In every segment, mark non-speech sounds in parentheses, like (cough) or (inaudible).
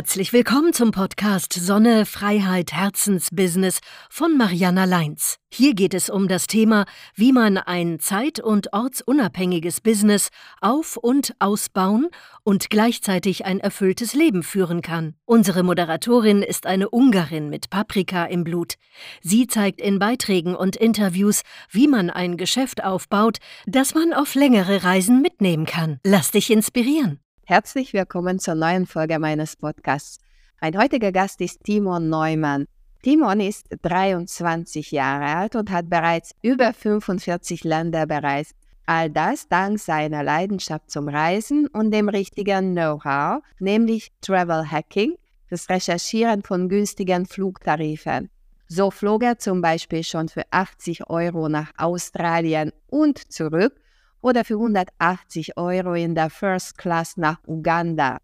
Herzlich willkommen zum Podcast Sonne, Freiheit, Herzensbusiness von Mariana Leins. Hier geht es um das Thema, wie man ein zeit- und ortsunabhängiges Business auf- und ausbauen und gleichzeitig ein erfülltes Leben führen kann. Unsere Moderatorin ist eine Ungarin mit Paprika im Blut. Sie zeigt in Beiträgen und Interviews, wie man ein Geschäft aufbaut, das man auf längere Reisen mitnehmen kann. Lass dich inspirieren. Herzlich willkommen zur neuen Folge meines Podcasts. Mein heutiger Gast ist Timon Neumann. Timon ist 23 Jahre alt und hat bereits über 45 Länder bereist. All das dank seiner Leidenschaft zum Reisen und dem richtigen Know-how, nämlich Travel Hacking, das Recherchieren von günstigen Flugtarifen. So flog er zum Beispiel schon für 80 Euro nach Australien und zurück oder für 180 Euro in der First Class nach Uganda.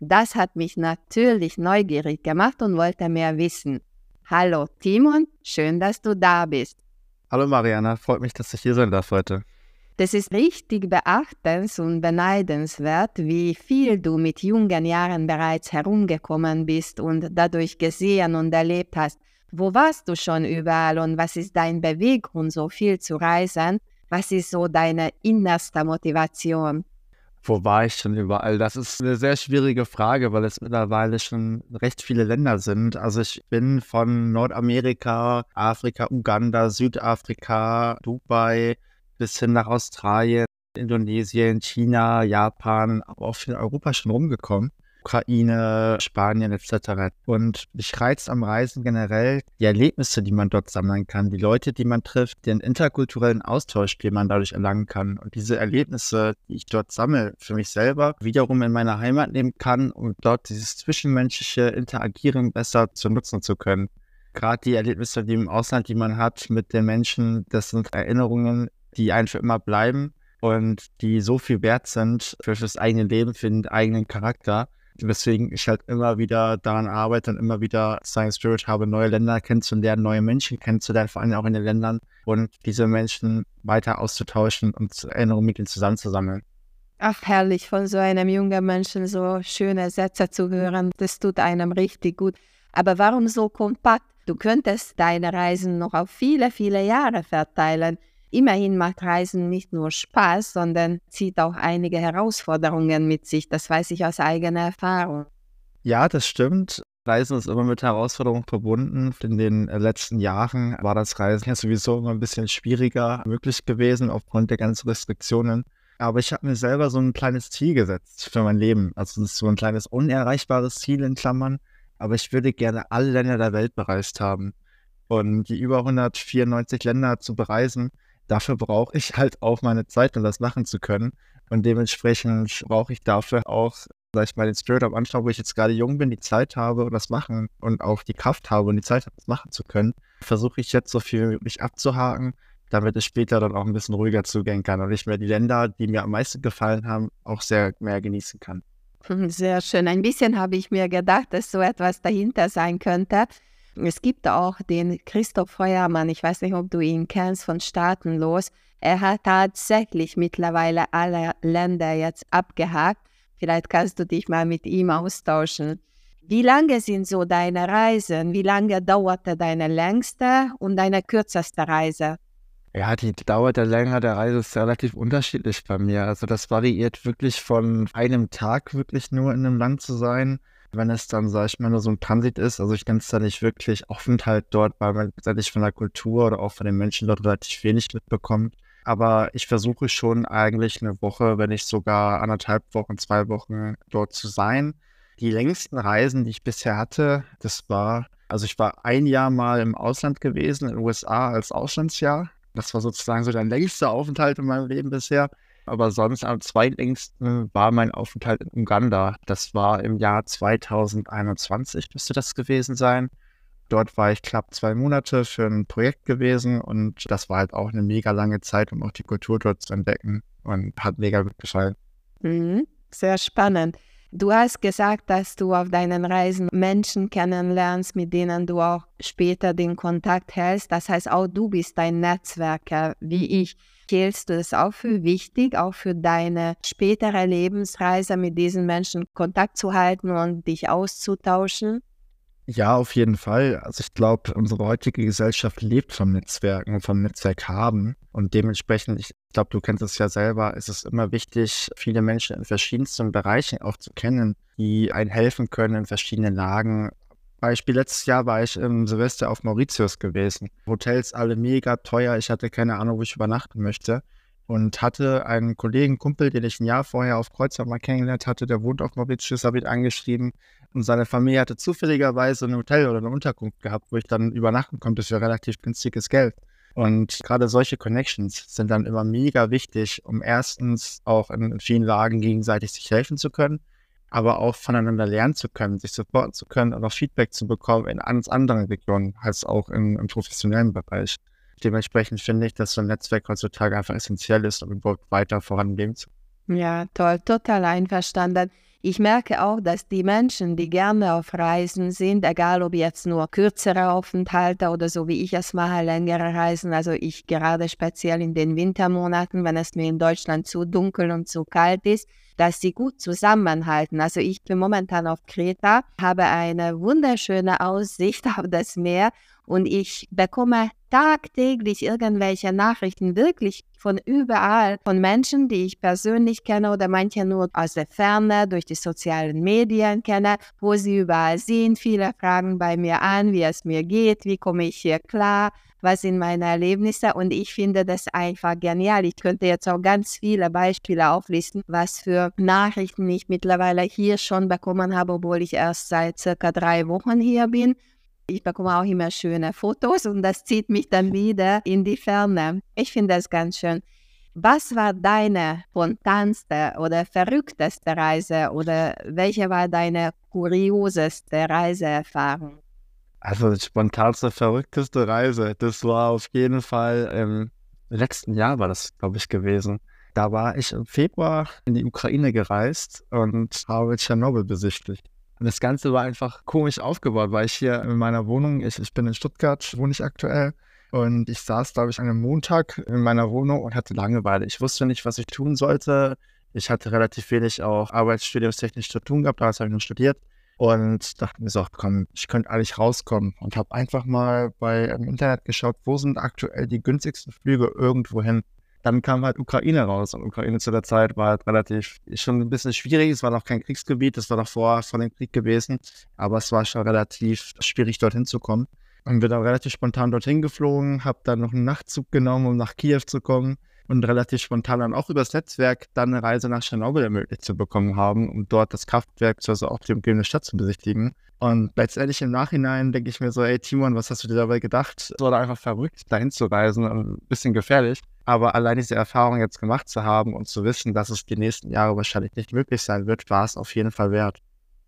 Das hat mich natürlich neugierig gemacht und wollte mehr wissen. Hallo Timon, schön, dass du da bist. Hallo Mariana, freut mich, dass ich hier sein darf heute. Das ist richtig beachtens- und beneidenswert, wie viel du mit jungen Jahren bereits herumgekommen bist und dadurch gesehen und erlebt hast. Wo warst du schon überall und was ist dein Beweggrund, so viel zu reisen? Was ist so deine innerste Motivation? Wo war ich schon überall? Das ist eine sehr schwierige Frage, weil es mittlerweile schon recht viele Länder sind. Also ich bin von Nordamerika, Afrika, Uganda, Südafrika, Dubai bis hin nach Australien, Indonesien, China, Japan, aber auch in Europa schon rumgekommen. Ukraine, Spanien etc. Und mich reizt am Reisen generell die Erlebnisse, die man dort sammeln kann, die Leute, die man trifft, den interkulturellen Austausch, den man dadurch erlangen kann. Und diese Erlebnisse, die ich dort sammle, für mich selber wiederum in meine Heimat nehmen kann, um dort dieses zwischenmenschliche Interagieren besser zu nutzen zu können. Gerade die Erlebnisse, die im Ausland, die man hat mit den Menschen, das sind Erinnerungen, die einfach immer bleiben und die so viel wert sind für das eigene Leben, für den eigenen Charakter weswegen ich halt immer wieder daran arbeite und immer wieder Science Spirit habe, neue Länder kennenzulernen, neue Menschen kennenzulernen, vor allem auch in den Ländern und diese Menschen weiter auszutauschen und Erinnerungen mit ihnen zusammenzusammeln. Ach, herrlich, von so einem jungen Menschen so schöne Sätze zu hören, das tut einem richtig gut. Aber warum so kompakt? Du könntest deine Reisen noch auf viele, viele Jahre verteilen. Immerhin macht Reisen nicht nur Spaß, sondern zieht auch einige Herausforderungen mit sich. Das weiß ich aus eigener Erfahrung. Ja, das stimmt. Reisen ist immer mit Herausforderungen verbunden. In den äh, letzten Jahren war das Reisen ja sowieso immer ein bisschen schwieriger möglich gewesen aufgrund der ganzen Restriktionen. Aber ich habe mir selber so ein kleines Ziel gesetzt für mein Leben. Also das ist so ein kleines unerreichbares Ziel in Klammern. Aber ich würde gerne alle Länder der Welt bereist haben. Und die über 194 Länder zu bereisen, dafür brauche ich halt auch meine Zeit, um das machen zu können. Und dementsprechend brauche ich dafür auch, sag ich mal, den Spirit am Anfang, wo ich jetzt gerade jung bin, die Zeit habe und das machen und auch die Kraft habe und die Zeit habe, das machen zu können, versuche ich jetzt so viel wie möglich abzuhaken, damit es später dann auch ein bisschen ruhiger zugehen kann und ich mir die Länder, die mir am meisten gefallen haben, auch sehr mehr genießen kann. Sehr schön. Ein bisschen habe ich mir gedacht, dass so etwas dahinter sein könnte. Es gibt auch den Christoph Feuermann, ich weiß nicht, ob du ihn kennst, von Staatenlos. Er hat tatsächlich mittlerweile alle Länder jetzt abgehakt. Vielleicht kannst du dich mal mit ihm austauschen. Wie lange sind so deine Reisen? Wie lange dauerte deine längste und deine kürzeste Reise? Ja, die Dauer der Länge der Reise ist relativ unterschiedlich bei mir. Also das variiert wirklich von einem Tag wirklich nur in einem Land zu sein wenn es dann, sag ich mal, nur so ein Transit ist. Also ich kann es da nicht wirklich Aufenthalt dort, weil man letztendlich von der Kultur oder auch von den Menschen dort relativ wenig mitbekommt. Aber ich versuche schon eigentlich eine Woche, wenn nicht sogar anderthalb Wochen, zwei Wochen dort zu sein. Die längsten Reisen, die ich bisher hatte, das war, also ich war ein Jahr mal im Ausland gewesen, in den USA als Auslandsjahr. Das war sozusagen so der längste Aufenthalt in meinem Leben bisher. Aber sonst am zweitlängsten war mein Aufenthalt in Uganda. Das war im Jahr 2021, müsste das gewesen sein. Dort war ich knapp zwei Monate für ein Projekt gewesen und das war halt auch eine mega lange Zeit, um auch die Kultur dort zu entdecken und hat mega gut gefallen. Mhm, sehr spannend. Du hast gesagt, dass du auf deinen Reisen Menschen kennenlernst, mit denen du auch später den Kontakt hältst. Das heißt, auch du bist ein Netzwerker wie ich. Hältst du es auch für wichtig, auch für deine spätere Lebensreise mit diesen Menschen Kontakt zu halten und dich auszutauschen? Ja, auf jeden Fall. Also ich glaube, unsere heutige Gesellschaft lebt vom Netzwerken und vom Netzwerk haben. Und dementsprechend, ich glaube, du kennst es ja selber, ist es immer wichtig, viele Menschen in verschiedensten Bereichen auch zu kennen, die einen helfen können in verschiedenen Lagen. Beispiel letztes Jahr war ich im Silvester auf Mauritius gewesen. Hotels alle mega teuer. Ich hatte keine Ahnung, wo ich übernachten möchte und hatte einen Kollegen, Kumpel, den ich ein Jahr vorher auf Kreuzfahrt mal kennengelernt hatte, der wohnt auf Mauritius, habe ich angeschrieben und seine Familie hatte zufälligerweise ein Hotel oder eine Unterkunft gehabt, wo ich dann übernachten konnte für relativ günstiges Geld. Und gerade solche Connections sind dann immer mega wichtig, um erstens auch in vielen Lagen gegenseitig sich helfen zu können, aber auch voneinander lernen zu können, sich supporten zu können und auch Feedback zu bekommen in ganz anderen Regionen als auch im, im professionellen Bereich. Dementsprechend finde ich, dass so ein Netzwerk heutzutage einfach essentiell ist, um überhaupt weiter voranleben zu können. Ja, toll, total einverstanden. Ich merke auch, dass die Menschen, die gerne auf Reisen sind, egal ob jetzt nur kürzere Aufenthalte oder so wie ich es mache, längere Reisen, also ich gerade speziell in den Wintermonaten, wenn es mir in Deutschland zu dunkel und zu kalt ist, dass sie gut zusammenhalten. Also ich bin momentan auf Kreta, habe eine wunderschöne Aussicht (laughs) auf das Meer und ich bekomme tagtäglich irgendwelche Nachrichten, wirklich von überall, von Menschen, die ich persönlich kenne oder manche nur aus der Ferne durch die sozialen Medien kenne, wo sie überall sind. Viele fragen bei mir an, wie es mir geht, wie komme ich hier klar, was sind meine Erlebnisse und ich finde das einfach genial. Ich könnte jetzt auch ganz viele Beispiele auflisten, was für Nachrichten ich mittlerweile hier schon bekommen habe, obwohl ich erst seit circa drei Wochen hier bin ich bekomme auch immer schöne Fotos und das zieht mich dann wieder in die Ferne. Ich finde das ganz schön. Was war deine spontanste oder verrückteste Reise oder welche war deine kurioseste Reiseerfahrung? Also die spontanste, verrückteste Reise, das war auf jeden Fall im letzten Jahr war das, glaube ich, gewesen. Da war ich im Februar in die Ukraine gereist und habe Tschernobyl besichtigt. Und das Ganze war einfach komisch aufgebaut, weil ich hier in meiner Wohnung, ich, ich bin in Stuttgart, wohne ich aktuell. Und ich saß, glaube ich, an einem Montag in meiner Wohnung und hatte Langeweile. Ich wusste nicht, was ich tun sollte. Ich hatte relativ wenig auch arbeitsstudiumstechnisch zu tun gehabt, damals habe ich nur studiert. Und dachte mir so, komm, ich könnte eigentlich rauskommen. Und habe einfach mal bei im Internet geschaut, wo sind aktuell die günstigsten Flüge irgendwo hin dann kam halt Ukraine raus. Und Ukraine zu der Zeit war halt relativ schon ein bisschen schwierig. Es war noch kein Kriegsgebiet, das war davor von dem Krieg gewesen. Aber es war schon relativ schwierig, dorthin zu kommen. Und bin dann relativ spontan dorthin geflogen, habe dann noch einen Nachtzug genommen, um nach Kiew zu kommen und relativ spontan dann auch übers Netzwerk dann eine Reise nach Tschernobyl ermöglicht zu bekommen haben, um dort das Kraftwerk, also auch die umgebende Stadt zu besichtigen. Und letztendlich im Nachhinein denke ich mir so, ey Timon, was hast du dir dabei gedacht? Es war einfach verrückt, dahin zu reisen ein bisschen gefährlich. Aber allein diese Erfahrung jetzt gemacht zu haben und zu wissen, dass es die nächsten Jahre wahrscheinlich nicht möglich sein wird, war es auf jeden Fall wert.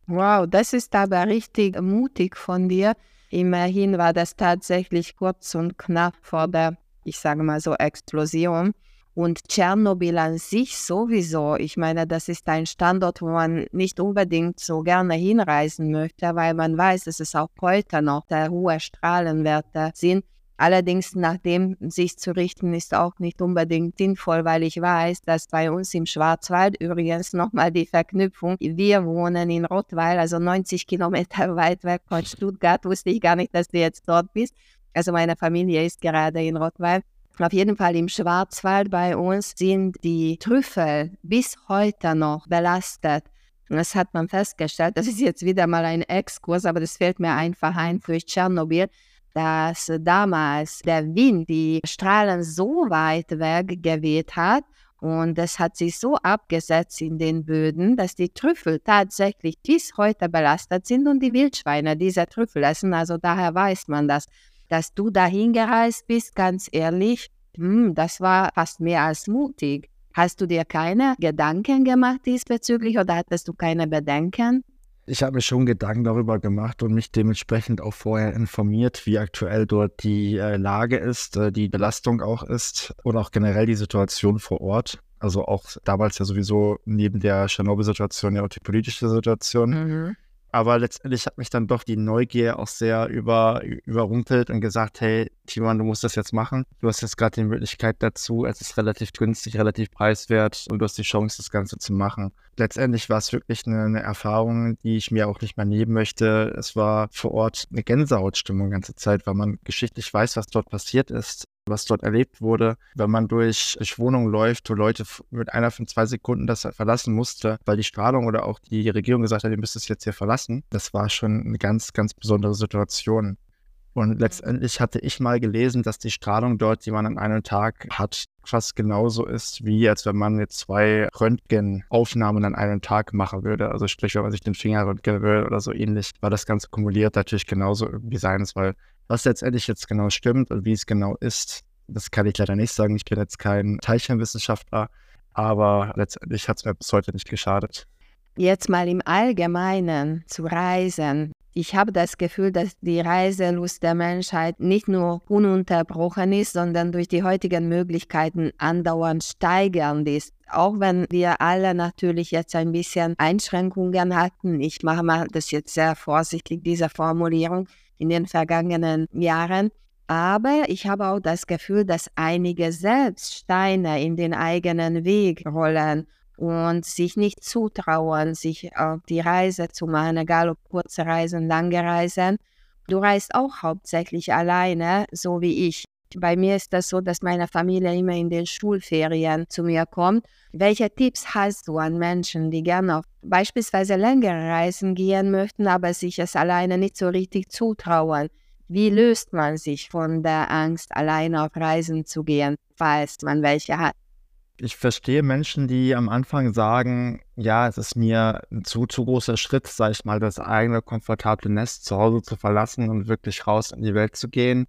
Wow, das ist aber richtig mutig von dir. Immerhin war das tatsächlich kurz und knapp vor der, ich sage mal so, Explosion. Und Tschernobyl an sich sowieso, ich meine, das ist ein Standort, wo man nicht unbedingt so gerne hinreisen möchte, weil man weiß, dass es auch heute noch der hohe Strahlenwerte sind. Allerdings nach dem sich zu richten, ist auch nicht unbedingt sinnvoll, weil ich weiß, dass bei uns im Schwarzwald übrigens nochmal die Verknüpfung, wir wohnen in Rottweil, also 90 Kilometer (laughs) weit weg von Stuttgart, wusste ich gar nicht, dass du jetzt dort bist. Also meine Familie ist gerade in Rottweil. Auf jeden Fall im Schwarzwald bei uns sind die Trüffel bis heute noch belastet. Das hat man festgestellt. Das ist jetzt wieder mal ein Exkurs, aber das fällt mir einfach ein durch Tschernobyl, dass damals der Wind die Strahlen so weit weg geweht hat und das hat sich so abgesetzt in den Böden, dass die Trüffel tatsächlich bis heute belastet sind und die Wildschweine diese Trüffel essen. Also daher weiß man das dass du dahin gereist bist, ganz ehrlich, hm, das war fast mehr als mutig. Hast du dir keine Gedanken gemacht diesbezüglich oder hattest du keine Bedenken? Ich habe mir schon Gedanken darüber gemacht und mich dementsprechend auch vorher informiert, wie aktuell dort die äh, Lage ist, äh, die Belastung auch ist und auch generell die Situation vor Ort. Also auch damals ja sowieso neben der Tschernobyl-Situation ja auch die politische Situation. Mhm. Aber letztendlich hat mich dann doch die Neugier auch sehr über, überrumpelt und gesagt, hey, Timon, du musst das jetzt machen. Du hast jetzt gerade die Möglichkeit dazu. Es ist relativ günstig, relativ preiswert und du hast die Chance, das Ganze zu machen. Letztendlich war es wirklich eine, eine Erfahrung, die ich mir auch nicht mehr nehmen möchte. Es war vor Ort eine Gänsehautstimmung die ganze Zeit, weil man geschichtlich weiß, was dort passiert ist was dort erlebt wurde. Wenn man durch, durch Wohnungen läuft, wo Leute mit einer von zwei Sekunden das verlassen musste, weil die Strahlung oder auch die Regierung gesagt hat, ihr müsst es jetzt hier verlassen, das war schon eine ganz, ganz besondere Situation. Und letztendlich hatte ich mal gelesen, dass die Strahlung dort, die man an einem Tag hat, fast genauso ist, wie als wenn man jetzt zwei Röntgenaufnahmen an einem Tag machen würde. Also sprich, wenn man sich den Finger röntgen will oder so ähnlich, war das Ganze kumuliert natürlich genauso irgendwie sein, weil was letztendlich jetzt genau stimmt und wie es genau ist, das kann ich leider nicht sagen. Ich bin jetzt kein Teilchenwissenschaftler, aber letztendlich hat es mir bis heute nicht geschadet. Jetzt mal im Allgemeinen zu reisen. Ich habe das Gefühl, dass die Reiselust der Menschheit nicht nur ununterbrochen ist, sondern durch die heutigen Möglichkeiten andauernd steigernd ist. Auch wenn wir alle natürlich jetzt ein bisschen Einschränkungen hatten. Ich mache mal das jetzt sehr vorsichtig, diese Formulierung in den vergangenen Jahren. Aber ich habe auch das Gefühl, dass einige selbst Steine in den eigenen Weg rollen und sich nicht zutrauen, sich auf die Reise zu machen, egal ob kurze Reisen, lange Reisen. Du reist auch hauptsächlich alleine, so wie ich. Bei mir ist das so, dass meine Familie immer in den Schulferien zu mir kommt. Welche Tipps hast du an Menschen, die gerne auf beispielsweise längere Reisen gehen möchten, aber sich es alleine nicht so richtig zutrauen? Wie löst man sich von der Angst, alleine auf Reisen zu gehen, falls man welche hat? Ich verstehe Menschen, die am Anfang sagen, ja, es ist mir ein zu, zu großer Schritt, sag ich mal, das eigene komfortable Nest zu Hause zu verlassen und wirklich raus in die Welt zu gehen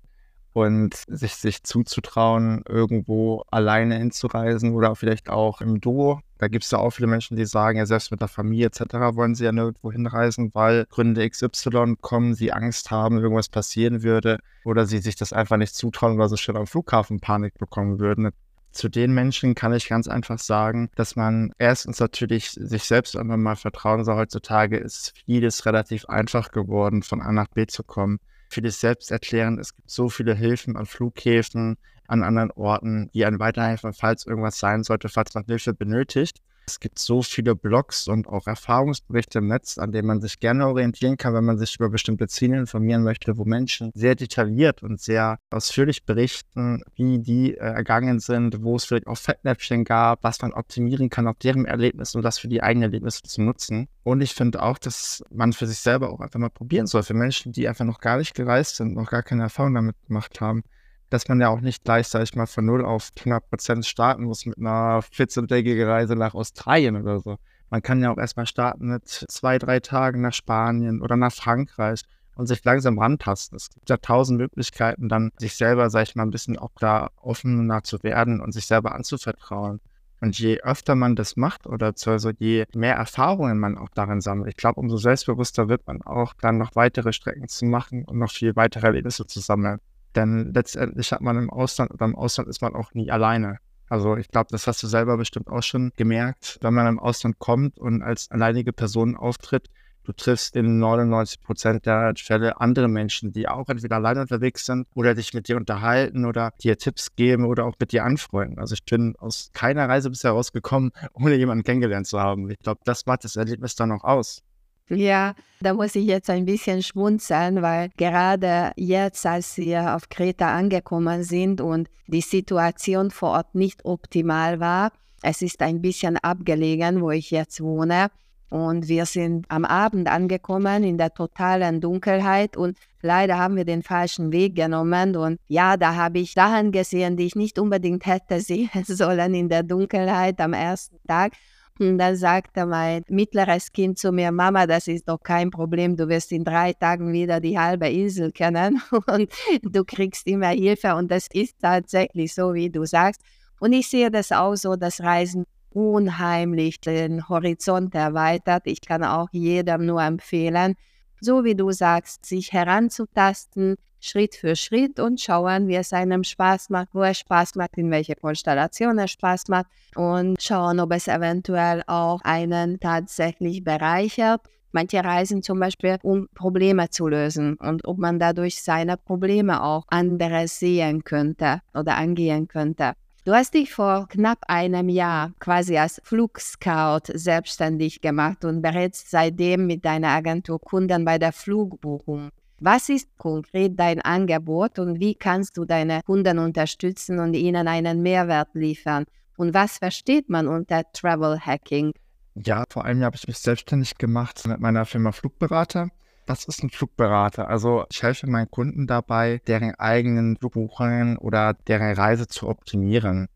und sich, sich zuzutrauen, irgendwo alleine hinzureisen oder vielleicht auch im Duo. Da gibt es ja auch viele Menschen, die sagen, ja, selbst mit der Familie etc. wollen sie ja nirgendwo hinreisen, weil Gründe XY kommen, sie Angst haben, irgendwas passieren würde oder sie sich das einfach nicht zutrauen, weil sie schon am Flughafen Panik bekommen würden. Zu den Menschen kann ich ganz einfach sagen, dass man erstens natürlich sich selbst einfach mal vertrauen soll. Heutzutage ist vieles relativ einfach geworden, von A nach B zu kommen vieles selbst erklären. Es gibt so viele Hilfen an Flughäfen, an anderen Orten, die einen weiterhelfen, falls irgendwas sein sollte, falls man Hilfe benötigt. Es gibt so viele Blogs und auch Erfahrungsberichte im Netz, an denen man sich gerne orientieren kann, wenn man sich über bestimmte Ziele informieren möchte, wo Menschen sehr detailliert und sehr ausführlich berichten, wie die äh, ergangen sind, wo es vielleicht auch Fettnäpfchen gab, was man optimieren kann auf deren Erlebnis und das für die eigenen Erlebnisse zu nutzen. Und ich finde auch, dass man für sich selber auch einfach mal probieren soll, für Menschen, die einfach noch gar nicht gereist sind, noch gar keine Erfahrung damit gemacht haben dass man ja auch nicht gleich, sag ich mal, von 0 auf 100 Prozent starten muss mit einer 14-tägigen Reise nach Australien oder so. Man kann ja auch erstmal starten mit zwei, drei Tagen nach Spanien oder nach Frankreich und sich langsam rantasten. Es gibt ja tausend Möglichkeiten, dann sich selber, sag ich mal, ein bisschen auch da offener zu werden und sich selber anzuvertrauen. Und je öfter man das macht oder also je mehr Erfahrungen man auch darin sammelt, ich glaube, umso selbstbewusster wird man auch dann noch weitere Strecken zu machen und noch viel weitere Erlebnisse zu sammeln. Denn letztendlich hat man im Ausland oder im Ausland ist man auch nie alleine. Also ich glaube, das hast du selber bestimmt auch schon gemerkt, wenn man im Ausland kommt und als alleinige Person auftritt, du triffst in 99 Prozent der Fälle andere Menschen, die auch entweder alleine unterwegs sind oder dich mit dir unterhalten oder dir Tipps geben oder auch mit dir anfreunden. Also ich bin aus keiner Reise bisher rausgekommen, (laughs) ohne jemanden kennengelernt zu haben. Ich glaube, das macht das Erlebnis dann auch aus. Ja, da muss ich jetzt ein bisschen schmunzeln, weil gerade jetzt, als wir auf Kreta angekommen sind und die Situation vor Ort nicht optimal war, es ist ein bisschen abgelegen, wo ich jetzt wohne. Und wir sind am Abend angekommen in der totalen Dunkelheit und leider haben wir den falschen Weg genommen. Und ja, da habe ich Sachen gesehen, die ich nicht unbedingt hätte (laughs) sehen sollen in der Dunkelheit am ersten Tag. Und dann sagte mein mittleres Kind zu mir, Mama, das ist doch kein Problem, du wirst in drei Tagen wieder die halbe Insel kennen (laughs) und du kriegst immer Hilfe. Und das ist tatsächlich so, wie du sagst. Und ich sehe das auch so, dass Reisen unheimlich den Horizont erweitert. Ich kann auch jedem nur empfehlen, so wie du sagst, sich heranzutasten, Schritt für Schritt und schauen, wie es einem Spaß macht, wo es Spaß macht, in welcher Konstellation es Spaß macht und schauen, ob es eventuell auch einen tatsächlich bereichert. Manche reisen zum Beispiel, um Probleme zu lösen und ob man dadurch seine Probleme auch andere sehen könnte oder angehen könnte. Du hast dich vor knapp einem Jahr quasi als Flugscout selbstständig gemacht und berätst seitdem mit deiner Agentur Kunden bei der Flugbuchung. Was ist konkret dein Angebot und wie kannst du deine Kunden unterstützen und ihnen einen Mehrwert liefern? Und was versteht man unter Travel Hacking? Ja, vor Jahr habe ich mich selbstständig gemacht mit meiner Firma Flugberater. Was ist ein Flugberater? Also ich helfe meinen Kunden dabei, deren eigenen Flugbuchungen oder deren Reise zu optimieren.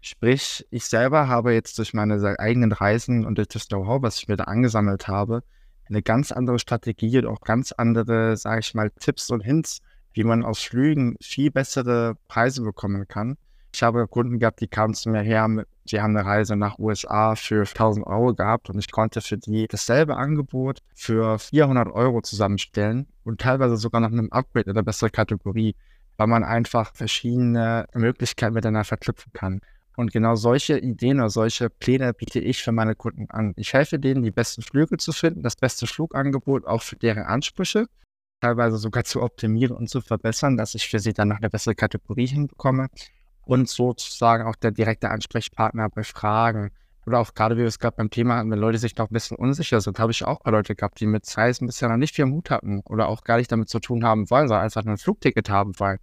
Sprich, ich selber habe jetzt durch meine eigenen Reisen und durch das Know-how, was ich mir da angesammelt habe, eine ganz andere Strategie und auch ganz andere, sage ich mal, Tipps und Hints, wie man aus Flügen viel bessere Preise bekommen kann. Ich habe Kunden gehabt, die kamen zu mir her, die haben eine Reise nach USA für 1000 Euro gehabt und ich konnte für die dasselbe Angebot für 400 Euro zusammenstellen und teilweise sogar noch einem Upgrade in der besseren Kategorie, weil man einfach verschiedene Möglichkeiten miteinander verknüpfen kann. Und genau solche Ideen oder solche Pläne biete ich für meine Kunden an. Ich helfe denen, die besten Flüge zu finden, das beste Flugangebot auch für deren Ansprüche, teilweise sogar zu optimieren und zu verbessern, dass ich für sie dann noch eine bessere Kategorie hinbekomme und sozusagen auch der direkte Ansprechpartner bei Fragen. Oder auch gerade, wie wir es gerade beim Thema hatten, wenn Leute sich noch ein bisschen unsicher sind, habe ich auch bei Leute gehabt, die mit Size bisschen noch nicht viel Mut hatten oder auch gar nicht damit zu tun haben wollen, sondern einfach nur ein Flugticket haben wollen.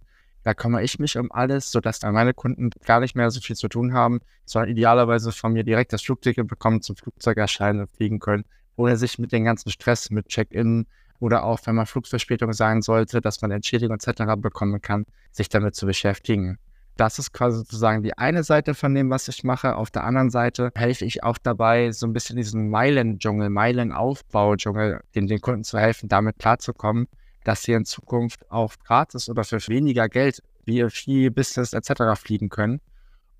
Da kümmere ich mich um alles, sodass dann meine Kunden gar nicht mehr so viel zu tun haben, sondern idealerweise von mir direkt das Flugticket bekommen, zum Flugzeug erscheinen und fliegen können, ohne sich mit dem ganzen Stress, mit Check-in oder auch, wenn man Flugverspätung sein sollte, dass man Entschädigung etc. bekommen kann, sich damit zu beschäftigen. Das ist quasi sozusagen die eine Seite von dem, was ich mache. Auf der anderen Seite helfe ich auch dabei, so ein bisschen diesen Meilen-Dschungel, Meilen-Aufbau-Dschungel, den, den Kunden zu helfen, damit klarzukommen, dass sie in Zukunft auch gratis oder für weniger Geld wie viel Business etc. fliegen können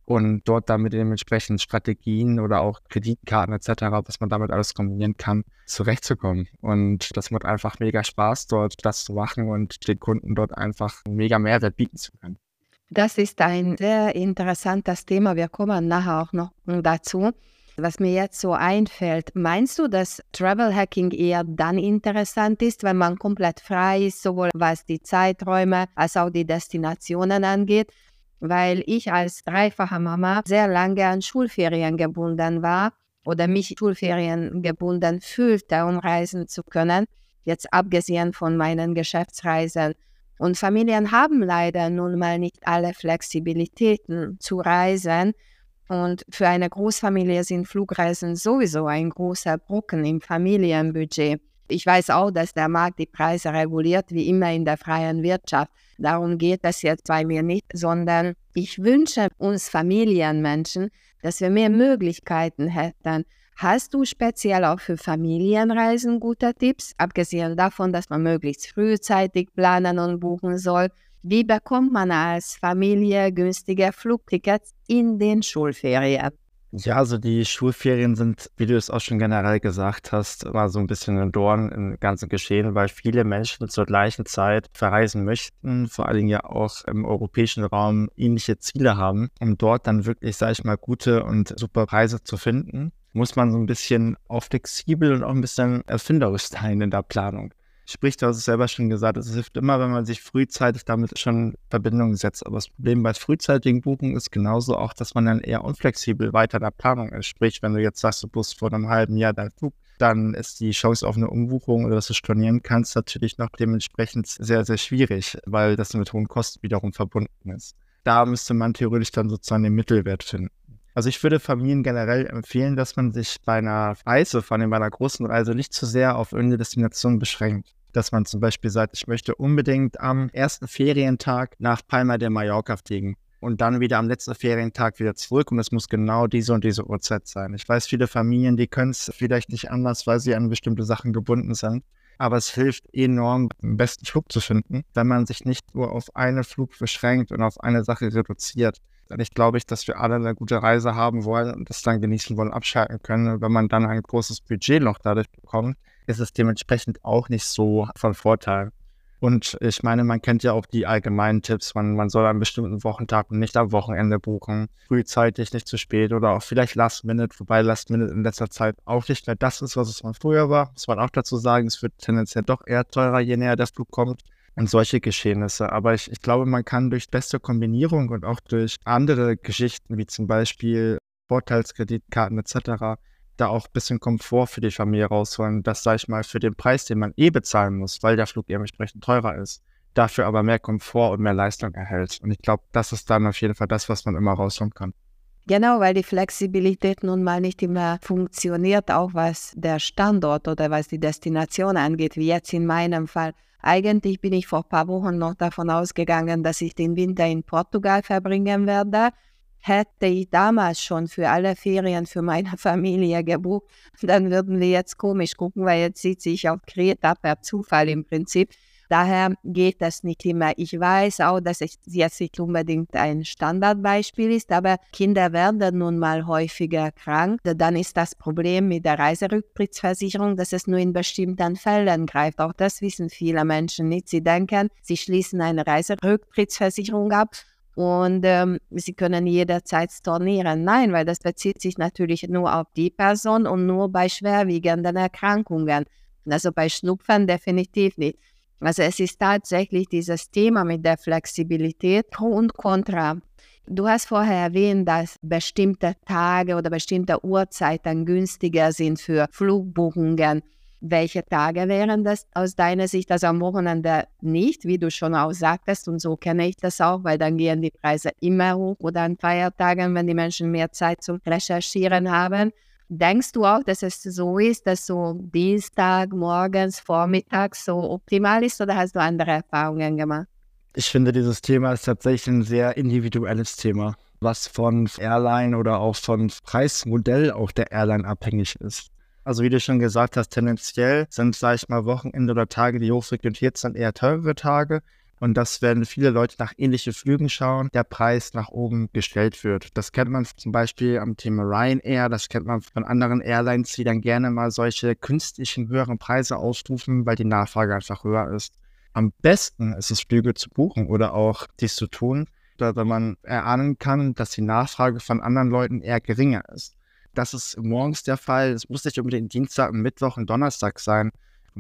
und dort damit dementsprechend Strategien oder auch Kreditkarten etc., was man damit alles kombinieren kann, zurechtzukommen. Und das macht einfach mega Spaß, dort das zu machen und den Kunden dort einfach mega Mehrwert bieten zu können. Das ist ein sehr interessantes Thema. Wir kommen nachher auch noch dazu. Was mir jetzt so einfällt, meinst du, dass Travel Hacking eher dann interessant ist, wenn man komplett frei ist, sowohl was die Zeiträume als auch die Destinationen angeht? Weil ich als dreifache Mama sehr lange an Schulferien gebunden war oder mich Schulferien gebunden fühlte, um reisen zu können, jetzt abgesehen von meinen Geschäftsreisen. Und Familien haben leider nun mal nicht alle Flexibilitäten zu reisen und für eine Großfamilie sind Flugreisen sowieso ein großer Brocken im Familienbudget. Ich weiß auch, dass der Markt die Preise reguliert, wie immer in der freien Wirtschaft. Darum geht es jetzt bei mir nicht, sondern ich wünsche uns Familienmenschen, dass wir mehr Möglichkeiten hätten. Hast du speziell auch für Familienreisen gute Tipps, abgesehen davon, dass man möglichst frühzeitig planen und buchen soll? Wie bekommt man als Familie günstige Flugtickets in den Schulferien? Ja, also die Schulferien sind, wie du es auch schon generell gesagt hast, immer so ein bisschen ein Dorn im ganzen Geschehen, weil viele Menschen zur gleichen Zeit verreisen möchten, vor allen Dingen ja auch im europäischen Raum ähnliche Ziele haben, um dort dann wirklich, sage ich mal, gute und super Preise zu finden muss man so ein bisschen auch flexibel und auch ein bisschen erfinderisch (laughs) sein in der Planung. Sprich, du hast es selber schon gesagt, es hilft immer, wenn man sich frühzeitig damit schon in Verbindung setzt. Aber das Problem bei frühzeitigen Buchungen ist genauso auch, dass man dann eher unflexibel weiter in der Planung ist. Sprich, wenn du jetzt sagst, du buchst vor einem halben Jahr deinen Flug, dann ist die Chance auf eine Umbuchung oder dass du stornieren kannst natürlich noch dementsprechend sehr, sehr schwierig, weil das mit hohen Kosten wiederum verbunden ist. Da müsste man theoretisch dann sozusagen den Mittelwert finden. Also ich würde Familien generell empfehlen, dass man sich bei einer Reise, vor allem bei einer großen Reise, nicht zu sehr auf irgendeine Destination beschränkt dass man zum Beispiel sagt, ich möchte unbedingt am ersten Ferientag nach Palma de Mallorca fliegen und dann wieder am letzten Ferientag wieder zurück und es muss genau diese und diese Uhrzeit sein. Ich weiß, viele Familien, die können es vielleicht nicht anders, weil sie an bestimmte Sachen gebunden sind. Aber es hilft enorm, den besten Flug zu finden, wenn man sich nicht nur auf einen Flug beschränkt und auf eine Sache reduziert. Denn ich glaube, dass wir alle eine gute Reise haben wollen und das dann genießen wollen, abschalten können. Wenn man dann ein großes Budget noch dadurch bekommt, ist es dementsprechend auch nicht so von Vorteil. Und ich meine, man kennt ja auch die allgemeinen Tipps. Man, man soll an bestimmten Wochentagen nicht am Wochenende buchen, frühzeitig, nicht zu spät oder auch vielleicht Last Minute, wobei Last Minute in letzter Zeit auch nicht mehr das ist, was es mal früher war. Muss man auch dazu sagen, es wird tendenziell doch eher teurer, je näher der Flug kommt. Und solche Geschehnisse. Aber ich, ich glaube, man kann durch beste Kombinierung und auch durch andere Geschichten, wie zum Beispiel Vorteilskreditkarten etc., da auch ein bisschen Komfort für die Familie rausholen. Das, sage ich mal, für den Preis, den man eh bezahlen muss, weil der Flug dementsprechend teurer ist. Dafür aber mehr Komfort und mehr Leistung erhält. Und ich glaube, das ist dann auf jeden Fall das, was man immer rausholen kann. Genau, weil die Flexibilität nun mal nicht immer funktioniert, auch was der Standort oder was die Destination angeht, wie jetzt in meinem Fall. Eigentlich bin ich vor ein paar Wochen noch davon ausgegangen, dass ich den Winter in Portugal verbringen werde hätte ich damals schon für alle Ferien für meine (laughs) Familie gebucht, dann würden wir jetzt komisch gucken, weil jetzt sitze ich auf Kreta per Zufall im Prinzip. Daher geht das nicht immer. Ich weiß auch, dass es jetzt nicht unbedingt ein Standardbeispiel ist, aber Kinder werden nun mal häufiger krank. Dann ist das Problem mit der Reiserücktrittsversicherung, dass es nur in bestimmten Fällen greift. Auch das wissen viele Menschen nicht. Sie denken, sie schließen eine Reiserücktrittsversicherung ab und ähm, sie können jederzeit stornieren. Nein, weil das bezieht sich natürlich nur auf die Person und nur bei schwerwiegenden Erkrankungen. Also bei Schnupfen definitiv nicht. Also es ist tatsächlich dieses Thema mit der Flexibilität Pro und Contra. Du hast vorher erwähnt, dass bestimmte Tage oder bestimmte Uhrzeiten günstiger sind für Flugbuchungen. Welche Tage wären das aus deiner Sicht? Also am Wochenende nicht, wie du schon auch sagtest, und so kenne ich das auch, weil dann gehen die Preise immer hoch oder an Feiertagen, wenn die Menschen mehr Zeit zum Recherchieren haben. Denkst du auch, dass es so ist, dass so Dienstag, morgens, vormittags so optimal ist oder hast du andere Erfahrungen gemacht? Ich finde, dieses Thema ist tatsächlich ein sehr individuelles Thema, was von Airline oder auch von Preismodell auch der Airline abhängig ist. Also wie du schon gesagt hast, tendenziell sind, sage ich mal, Wochenende oder Tage, die hochfrequentiert sind, eher teurere Tage. Und dass, wenn viele Leute nach ähnlichen Flügen schauen, der Preis nach oben gestellt wird. Das kennt man zum Beispiel am Thema Ryanair, das kennt man von anderen Airlines, die dann gerne mal solche künstlichen höheren Preise ausrufen, weil die Nachfrage einfach höher ist. Am besten ist es, Flüge zu buchen oder auch dies zu tun, wenn man erahnen kann, dass die Nachfrage von anderen Leuten eher geringer ist. Das ist morgens der Fall. Es muss nicht unbedingt Dienstag, Mittwoch und Donnerstag sein.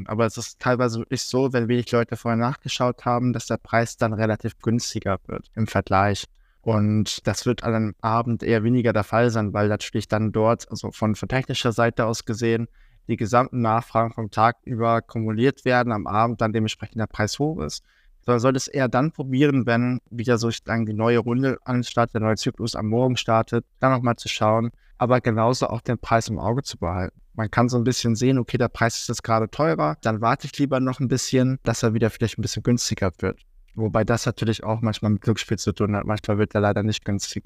Aber es ist teilweise wirklich so, wenn wenig Leute vorher nachgeschaut haben, dass der Preis dann relativ günstiger wird im Vergleich. Und das wird an einem Abend eher weniger der Fall sein, weil natürlich dann dort, also von, von technischer Seite aus gesehen, die gesamten Nachfragen vom Tag über kumuliert werden, am Abend dann dementsprechend der Preis hoch ist. Sondern soll es eher dann probieren, wenn wieder sozusagen die neue Runde anstartet, der neue Zyklus am Morgen startet, dann nochmal zu schauen, aber genauso auch den Preis im Auge zu behalten. Man kann so ein bisschen sehen, okay, der Preis ist jetzt gerade teurer, dann warte ich lieber noch ein bisschen, dass er wieder vielleicht ein bisschen günstiger wird. Wobei das natürlich auch manchmal mit Glücksspiel zu tun hat. Manchmal wird er leider nicht günstig.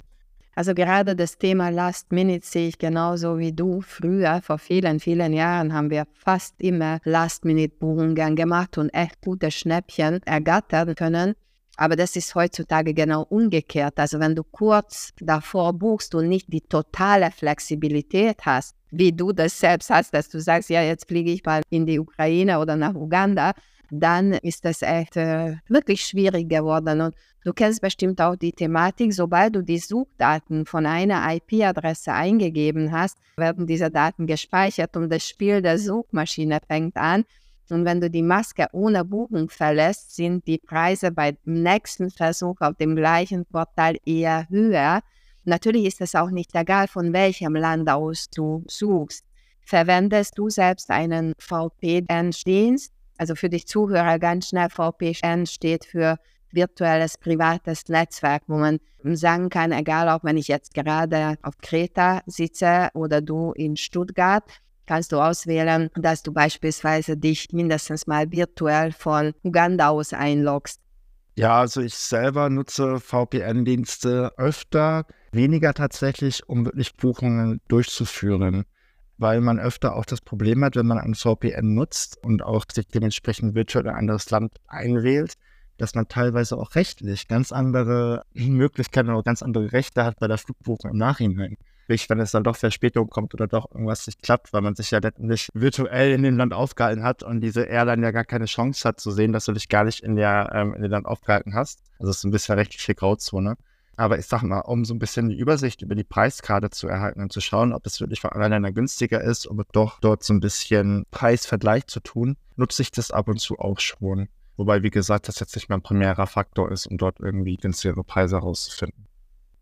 Also gerade das Thema Last Minute sehe ich genauso wie du. Früher, vor vielen, vielen Jahren, haben wir fast immer Last Minute Buchungen gemacht und echt gute Schnäppchen ergattern können. Aber das ist heutzutage genau umgekehrt. Also wenn du kurz davor buchst und nicht die totale Flexibilität hast, wie du das selbst hast, dass du sagst, ja, jetzt fliege ich mal in die Ukraine oder nach Uganda, dann ist das echt äh, wirklich schwierig geworden. Und du kennst bestimmt auch die Thematik, sobald du die Suchdaten von einer IP-Adresse eingegeben hast, werden diese Daten gespeichert und das Spiel der Suchmaschine fängt an und wenn du die Maske ohne Buchung verlässt, sind die Preise beim nächsten Versuch auf dem gleichen Portal eher höher. Natürlich ist es auch nicht egal, von welchem Land aus du suchst. Verwendest du selbst einen VPN-Dienst? Also für die Zuhörer ganz schnell, VPN steht für virtuelles privates Netzwerk, wo man sagen kann, egal auch wenn ich jetzt gerade auf Kreta sitze oder du in Stuttgart, kannst du auswählen, dass du beispielsweise dich mindestens mal virtuell von Uganda aus einloggst. Ja, also ich selber nutze VPN-Dienste öfter, weniger tatsächlich, um wirklich Buchungen durchzuführen, weil man öfter auch das Problem hat, wenn man ein VPN nutzt und auch sich dementsprechend virtuell in ein anderes Land einwählt, dass man teilweise auch rechtlich ganz andere Möglichkeiten oder ganz andere Rechte hat bei der Flugbuchung im Nachhinein. Sprich, wenn es dann doch Verspätung kommt oder doch irgendwas nicht klappt, weil man sich ja letztendlich virtuell in dem Land aufgehalten hat und diese Airline ja gar keine Chance hat zu sehen, dass du dich gar nicht in, der, ähm, in dem Land aufgehalten hast. Also es ist ein bisschen rechtliche Grauzone. Aber ich sag mal, um so ein bisschen die Übersicht über die Preiskarte zu erhalten und zu schauen, ob es wirklich anderen Ländern günstiger ist, um doch dort so ein bisschen Preisvergleich zu tun, nutze ich das ab und zu auch schon. Wobei, wie gesagt, das jetzt nicht mein primärer Faktor ist, um dort irgendwie günstigere Preise herauszufinden.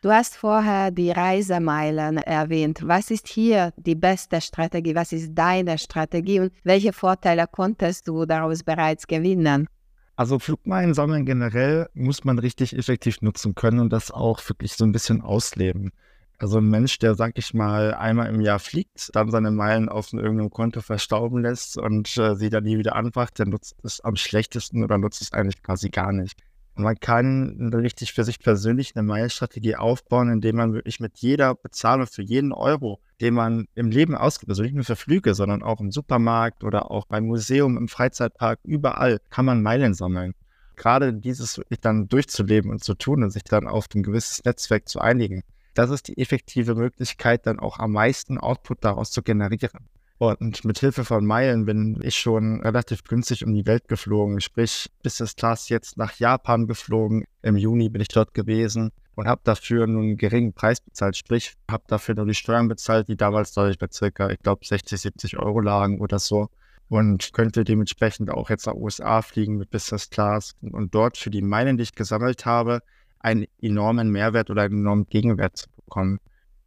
Du hast vorher die Reisemeilen erwähnt. Was ist hier die beste Strategie? Was ist deine Strategie und welche Vorteile konntest du daraus bereits gewinnen? Also Flugmeilen sammeln generell muss man richtig effektiv nutzen können und das auch wirklich so ein bisschen ausleben. Also ein Mensch, der, sag ich mal, einmal im Jahr fliegt, dann seine Meilen auf irgendeinem Konto verstauben lässt und äh, sie dann nie wieder anwacht, der nutzt es am schlechtesten oder nutzt es eigentlich quasi gar nicht. Man kann richtig für sich persönlich eine Meilenstrategie aufbauen, indem man wirklich mit jeder Bezahlung für jeden Euro, den man im Leben ausgibt, also nicht nur für Flüge, sondern auch im Supermarkt oder auch beim Museum, im Freizeitpark, überall kann man Meilen sammeln. Gerade dieses wirklich dann durchzuleben und zu tun und sich dann auf ein gewisses Netzwerk zu einigen, das ist die effektive Möglichkeit, dann auch am meisten Output daraus zu generieren. Und mit Hilfe von Meilen bin ich schon relativ günstig um die Welt geflogen. Sprich, Business Class jetzt nach Japan geflogen. Im Juni bin ich dort gewesen und habe dafür nur einen geringen Preis bezahlt. Sprich, habe dafür nur die Steuern bezahlt, die damals, glaube ich, bei circa, ich glaube, 60, 70 Euro lagen oder so. Und könnte dementsprechend auch jetzt nach USA fliegen mit Business Class und dort für die Meilen, die ich gesammelt habe, einen enormen Mehrwert oder einen enormen Gegenwert zu bekommen.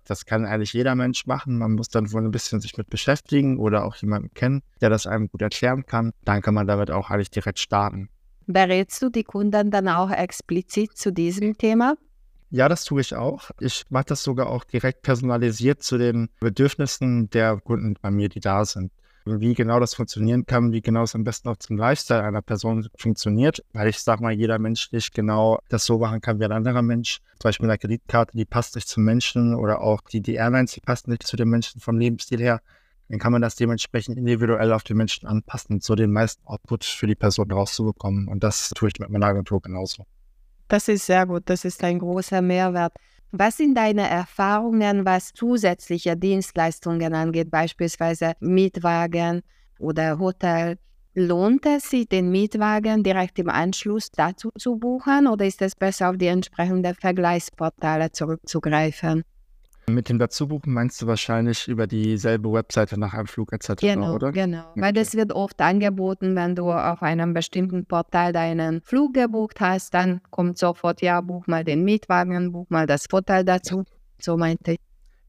Das kann eigentlich jeder Mensch machen. Man muss dann wohl ein bisschen sich mit beschäftigen oder auch jemanden kennen, der das einem gut erklären kann. Dann kann man damit auch eigentlich direkt starten. Berätst du die Kunden dann auch explizit zu diesem Thema? Ja, das tue ich auch. Ich mache das sogar auch direkt personalisiert zu den Bedürfnissen der Kunden bei mir, die da sind wie genau das funktionieren kann, wie genau es am besten auch zum Lifestyle einer Person funktioniert, weil ich sage mal, jeder Mensch nicht genau das so machen kann wie ein anderer Mensch. Zum Beispiel eine Kreditkarte, die passt nicht zum Menschen oder auch die, die Airlines, die passen nicht zu den Menschen vom Lebensstil her. Dann kann man das dementsprechend individuell auf den Menschen anpassen, so den meisten Output für die Person rauszubekommen. Und das tue ich mit meiner Agentur genauso. Das ist sehr gut, das ist ein großer Mehrwert. Was sind deine Erfahrungen, was zusätzliche Dienstleistungen angeht, beispielsweise Mietwagen oder Hotel? Lohnt es sich, den Mietwagen direkt im Anschluss dazu zu buchen oder ist es besser, auf die entsprechenden Vergleichsportale zurückzugreifen? Mit dem Dazubuchen meinst du wahrscheinlich über dieselbe Webseite nach einem Flug etc., genau, oder? Genau, okay. weil das wird oft angeboten, wenn du auf einem bestimmten Portal deinen Flug gebucht hast, dann kommt sofort, ja, buch mal den Mietwagen, buch mal das Hotel dazu. So meinte ich.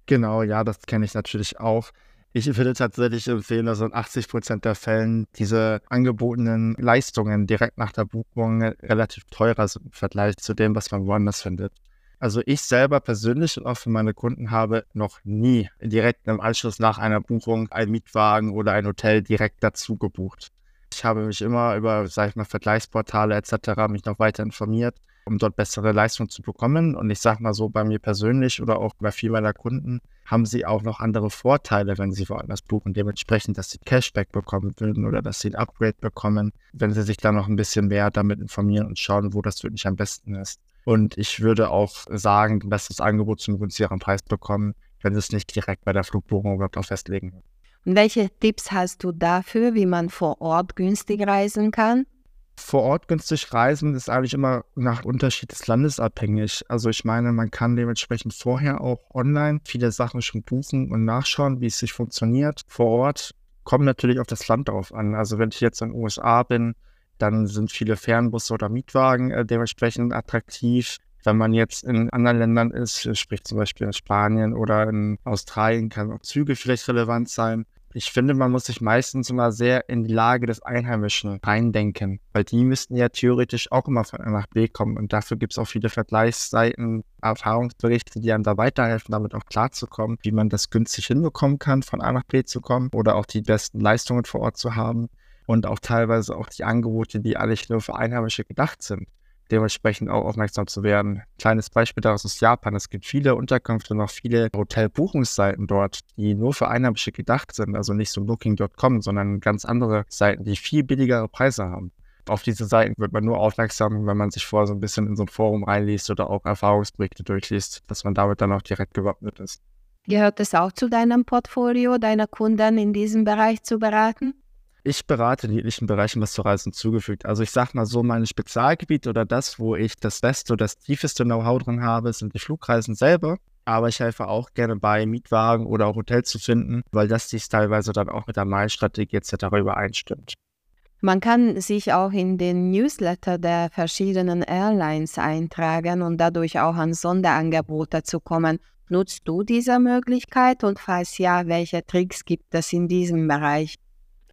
Genau, ja, das kenne ich natürlich auch. Ich würde tatsächlich empfehlen, dass in 80 Prozent der Fällen diese angebotenen Leistungen direkt nach der Buchung relativ teurer sind im Vergleich zu dem, was man woanders findet. Also ich selber persönlich und auch für meine Kunden habe noch nie direkt im Anschluss nach einer Buchung einen Mietwagen oder ein Hotel direkt dazu gebucht. Ich habe mich immer über, sage ich mal, Vergleichsportale etc. mich noch weiter informiert, um dort bessere Leistungen zu bekommen. Und ich sage mal so, bei mir persönlich oder auch bei vielen meiner Kunden haben sie auch noch andere Vorteile, wenn sie woanders buchen. Dementsprechend, dass sie Cashback bekommen würden oder dass sie ein Upgrade bekommen, wenn sie sich da noch ein bisschen mehr damit informieren und schauen, wo das wirklich am besten ist. Und ich würde auch sagen, ein besseres Angebot zum günstigeren Preis bekommen, wenn Sie es nicht direkt bei der Flugbuchung überhaupt auch festlegen. Und welche Tipps hast du dafür, wie man vor Ort günstig reisen kann? Vor Ort günstig reisen ist eigentlich immer nach Unterschied des Landes abhängig. Also ich meine, man kann dementsprechend vorher auch online viele Sachen schon buchen und nachschauen, wie es sich funktioniert. Vor Ort kommt natürlich auf das Land drauf an. Also wenn ich jetzt in den USA bin, dann sind viele Fernbusse oder Mietwagen äh, dementsprechend attraktiv. Wenn man jetzt in anderen Ländern ist, äh, sprich zum Beispiel in Spanien oder in Australien, kann auch Züge vielleicht relevant sein. Ich finde, man muss sich meistens immer sehr in die Lage des Einheimischen reindenken, weil die müssten ja theoretisch auch immer von A nach B kommen. Und dafür gibt es auch viele Vergleichsseiten, Erfahrungsberichte, die einem da weiterhelfen, damit auch klarzukommen, wie man das günstig hinbekommen kann, von A nach B zu kommen oder auch die besten Leistungen vor Ort zu haben und auch teilweise auch die Angebote, die eigentlich nur für Einheimische gedacht sind, dementsprechend auch aufmerksam zu werden. Kleines Beispiel daraus ist Japan. Es gibt viele Unterkünfte, noch viele Hotelbuchungsseiten dort, die nur für Einheimische gedacht sind, also nicht so Booking.com, sondern ganz andere Seiten, die viel billigere Preise haben. Auf diese Seiten wird man nur aufmerksam, wenn man sich vorher so ein bisschen in so ein Forum reinliest oder auch Erfahrungsberichte durchliest, dass man damit dann auch direkt gewappnet ist. Gehört es auch zu deinem Portfolio, deiner Kunden in diesem Bereich zu beraten? Ich berate in jeglichen Bereichen, was zu Reisen zugefügt. Also ich sage mal so, mein Spezialgebiet oder das, wo ich das beste oder das tiefeste Know-how drin habe, sind die Flugreisen selber. Aber ich helfe auch gerne bei, Mietwagen oder auch Hotels zu finden, weil das dies teilweise dann auch mit der Mai-Strategie etc. übereinstimmt. Man kann sich auch in den Newsletter der verschiedenen Airlines eintragen und dadurch auch an Sonderangebote zu kommen. Nutzt du diese Möglichkeit und falls ja, welche Tricks gibt es in diesem Bereich?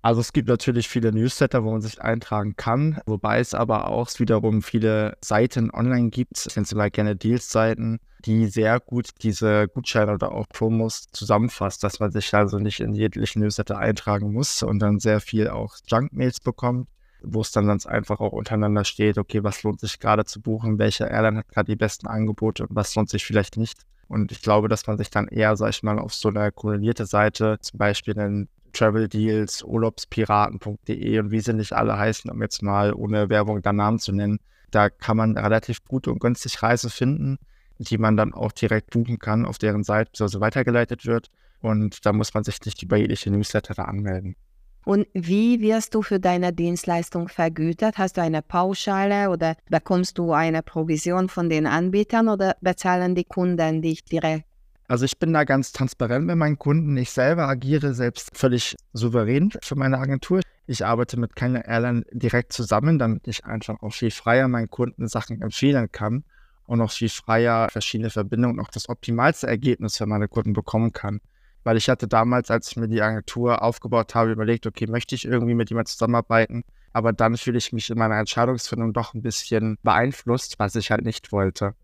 Also es gibt natürlich viele Newsletter, wo man sich eintragen kann, wobei es aber auch wiederum viele Seiten online gibt, ich nenne sie mal gerne Deals-Seiten, die sehr gut diese Gutscheine oder auch Promos zusammenfasst, dass man sich also nicht in jeglichen Newsletter eintragen muss und dann sehr viel auch Junk-Mails bekommt, wo es dann ganz einfach auch untereinander steht, okay, was lohnt sich gerade zu buchen, welche Airline hat gerade die besten Angebote und was lohnt sich vielleicht nicht. Und ich glaube, dass man sich dann eher, sag ich mal, auf so eine korrelierte Seite, zum Beispiel einen Travel Deals, Urlaubspiraten.de und wie sie nicht alle heißen, um jetzt mal ohne Werbung da Namen zu nennen. Da kann man relativ gut und günstig Reisen finden, die man dann auch direkt buchen kann, auf deren Seite also weitergeleitet wird. Und da muss man sich nicht über jegliche Newsletter da anmelden. Und wie wirst du für deine Dienstleistung vergütet? Hast du eine Pauschale oder bekommst du eine Provision von den Anbietern oder bezahlen die Kunden dich direkt? Also ich bin da ganz transparent mit meinen Kunden. Ich selber agiere selbst völlig souverän für meine Agentur. Ich arbeite mit keiner Airline direkt zusammen, damit ich einfach auch viel freier meinen Kunden Sachen empfehlen kann und auch viel freier verschiedene Verbindungen und auch das optimalste Ergebnis für meine Kunden bekommen kann. Weil ich hatte damals, als ich mir die Agentur aufgebaut habe, überlegt, okay, möchte ich irgendwie mit jemandem zusammenarbeiten? Aber dann fühle ich mich in meiner Entscheidungsfindung doch ein bisschen beeinflusst, was ich halt nicht wollte.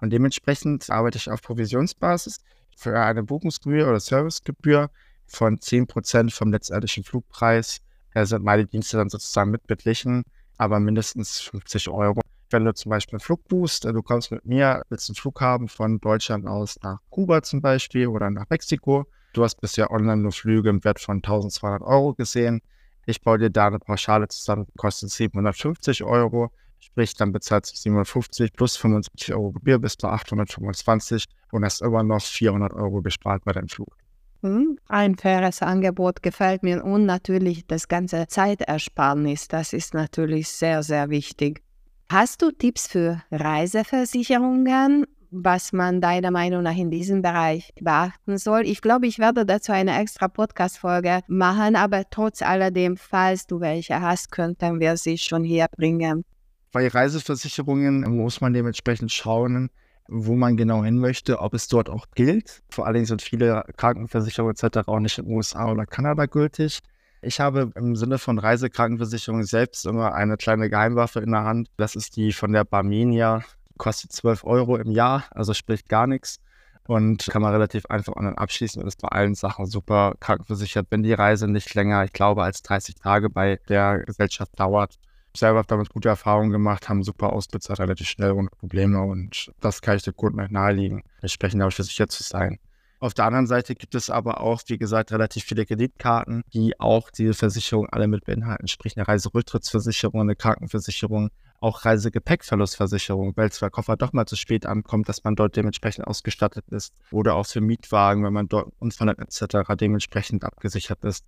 Und dementsprechend arbeite ich auf Provisionsbasis für eine Buchungsgebühr oder Servicegebühr von 10% vom letztendlichen Flugpreis äh, sind meine Dienste dann sozusagen mitbetlichen, aber mindestens 50 Euro. Wenn du zum Beispiel einen Flug buchst, du kommst mit mir, willst einen Flug haben von Deutschland aus nach Kuba zum Beispiel oder nach Mexiko. Du hast bisher online nur Flüge im Wert von 1200 Euro gesehen. Ich baue dir da eine Pauschale zusammen, kostet 750 Euro. Sprich, dann bezahlst du 750 plus 75 Euro Gebühr bis zu 825 und hast immer noch 400 Euro gespart bei deinem Flug. Hm, ein faires Angebot gefällt mir und natürlich das ganze Zeitersparnis, das ist natürlich sehr, sehr wichtig. Hast du Tipps für Reiseversicherungen, was man deiner Meinung nach in diesem Bereich beachten soll? Ich glaube, ich werde dazu eine extra Podcast-Folge machen, aber trotz alledem, falls du welche hast, könnten wir sie schon hier bringen. Bei Reiseversicherungen muss man dementsprechend schauen, wo man genau hin möchte, ob es dort auch gilt. Vor allen Dingen sind viele Krankenversicherungen etc. auch nicht in den USA oder Kanada gültig. Ich habe im Sinne von Reisekrankenversicherung selbst immer eine kleine Geheimwaffe in der Hand. Das ist die von der Barmenia. Kostet 12 Euro im Jahr, also spricht gar nichts. Und kann man relativ einfach online abschließen und ist bei allen Sachen super krankenversichert, wenn die Reise nicht länger, ich glaube, als 30 Tage bei der Gesellschaft dauert selber damit gute Erfahrungen gemacht, haben super ausbezahlt, relativ schnell ohne Probleme und das kann ich den Kunden halt nahelegen, entsprechend dafür sicher zu sein. Auf der anderen Seite gibt es aber auch, wie gesagt, relativ viele Kreditkarten, die auch diese Versicherungen alle mit beinhalten, sprich eine Reiserücktrittsversicherung, eine Krankenversicherung, auch Reisegepäckverlustversicherung, weil zwar Koffer doch mal zu spät ankommt, dass man dort dementsprechend ausgestattet ist oder auch für Mietwagen, wenn man dort Unfall etc. dementsprechend abgesichert ist.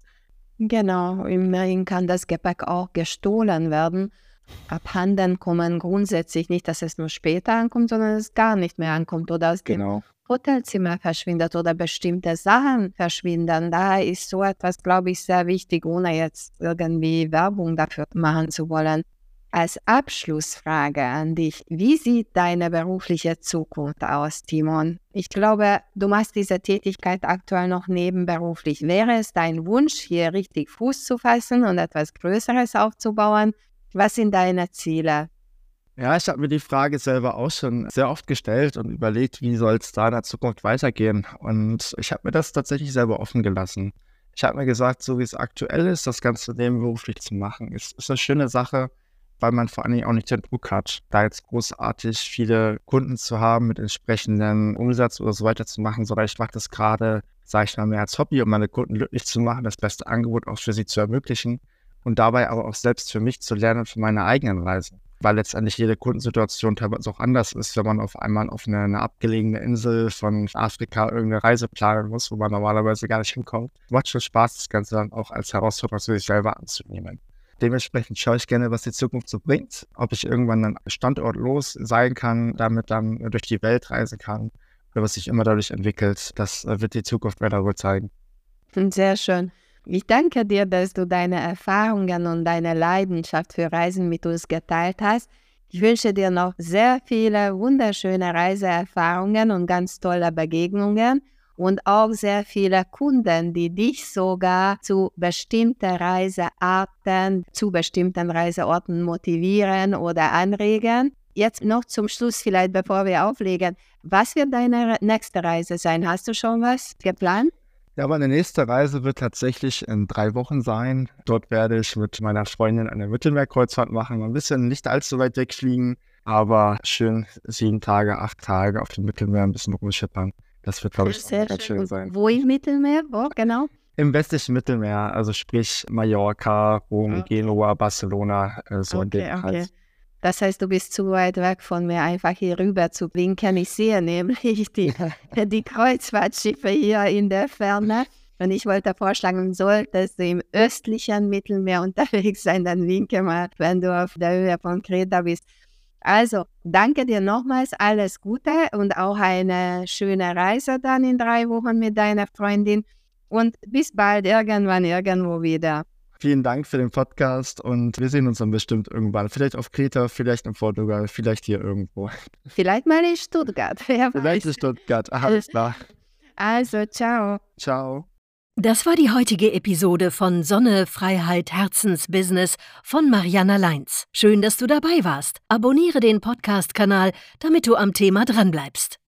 Genau, immerhin kann das Gepäck auch gestohlen werden. Abhanden kommen grundsätzlich nicht, dass es nur später ankommt, sondern dass es gar nicht mehr ankommt oder aus genau. dem Hotelzimmer verschwindet oder bestimmte Sachen verschwinden. Daher ist so etwas, glaube ich, sehr wichtig, ohne jetzt irgendwie Werbung dafür machen zu wollen. Als Abschlussfrage an dich, wie sieht deine berufliche Zukunft aus, Timon? Ich glaube, du machst diese Tätigkeit aktuell noch nebenberuflich. Wäre es dein Wunsch, hier richtig Fuß zu fassen und etwas Größeres aufzubauen? Was sind deine Ziele? Ja, ich habe mir die Frage selber auch schon sehr oft gestellt und überlegt, wie soll es da in der Zukunft weitergehen. Und ich habe mir das tatsächlich selber offen gelassen. Ich habe mir gesagt, so wie es aktuell ist, das Ganze nebenberuflich zu machen, ist, ist eine schöne Sache weil man vor allen Dingen auch nicht den Druck hat, da jetzt großartig viele Kunden zu haben mit entsprechenden Umsatz oder so weiter zu machen, sondern ich mache das gerade, sage ich mal, mehr als Hobby, um meine Kunden glücklich zu machen, das beste Angebot auch für sie zu ermöglichen und dabei aber auch selbst für mich zu lernen für meine eigenen Reisen. weil letztendlich jede Kundensituation teilweise auch anders ist, wenn man auf einmal auf eine, eine abgelegene Insel von Afrika irgendeine Reise planen muss, wo man normalerweise gar nicht hinkommt. Macht schon Spaß, das Ganze dann auch als Herausforderung für sich selber anzunehmen. Dementsprechend schaue ich gerne, was die Zukunft so bringt, ob ich irgendwann dann standortlos sein kann, damit dann durch die Welt reisen kann oder was sich immer dadurch entwickelt. Das äh, wird die Zukunft weiter wohl zeigen. Sehr schön. Ich danke dir, dass du deine Erfahrungen und deine Leidenschaft für Reisen mit uns geteilt hast. Ich wünsche dir noch sehr viele wunderschöne Reiseerfahrungen und ganz tolle Begegnungen und auch sehr viele Kunden, die dich sogar zu bestimmten Reisearten, zu bestimmten Reiseorten motivieren oder anregen. Jetzt noch zum Schluss vielleicht, bevor wir auflegen. Was wird deine nächste Reise sein? Hast du schon was geplant? Ja, meine nächste Reise wird tatsächlich in drei Wochen sein. Dort werde ich mit meiner Freundin eine Mittelmeerkreuzfahrt machen. Ein bisschen nicht allzu weit wegfliegen, aber schön sieben Tage, acht Tage auf dem Mittelmeer ein bisschen rumschippern. Das wird, glaube ich, Sehr ganz schön. schön sein. Wo im Mittelmeer? Wo genau? Im westlichen Mittelmeer, also sprich Mallorca, Rom, okay. Genua, Barcelona, äh, so okay, in dem okay. Das heißt, du bist zu weit weg von mir, einfach hier rüber zu blinken. Ich sehe nämlich die, (laughs) die Kreuzfahrtschiffe hier in der Ferne. Und ich wollte vorschlagen, solltest du im östlichen Mittelmeer (laughs) unterwegs sein, dann winke mal, wenn du auf der Höhe von Kreta bist. Also, danke dir nochmals, alles Gute und auch eine schöne Reise dann in drei Wochen mit deiner Freundin. Und bis bald irgendwann irgendwo wieder. Vielen Dank für den Podcast und wir sehen uns dann bestimmt irgendwann. Vielleicht auf Kreta, vielleicht in Portugal, vielleicht hier irgendwo. Vielleicht mal in Stuttgart. Wer vielleicht in Stuttgart. Alles klar. Also, ciao. Ciao. Das war die heutige Episode von Sonne, Freiheit, Herzensbusiness von Mariana Leins. Schön, dass du dabei warst. Abonniere den Podcast-Kanal, damit du am Thema dranbleibst.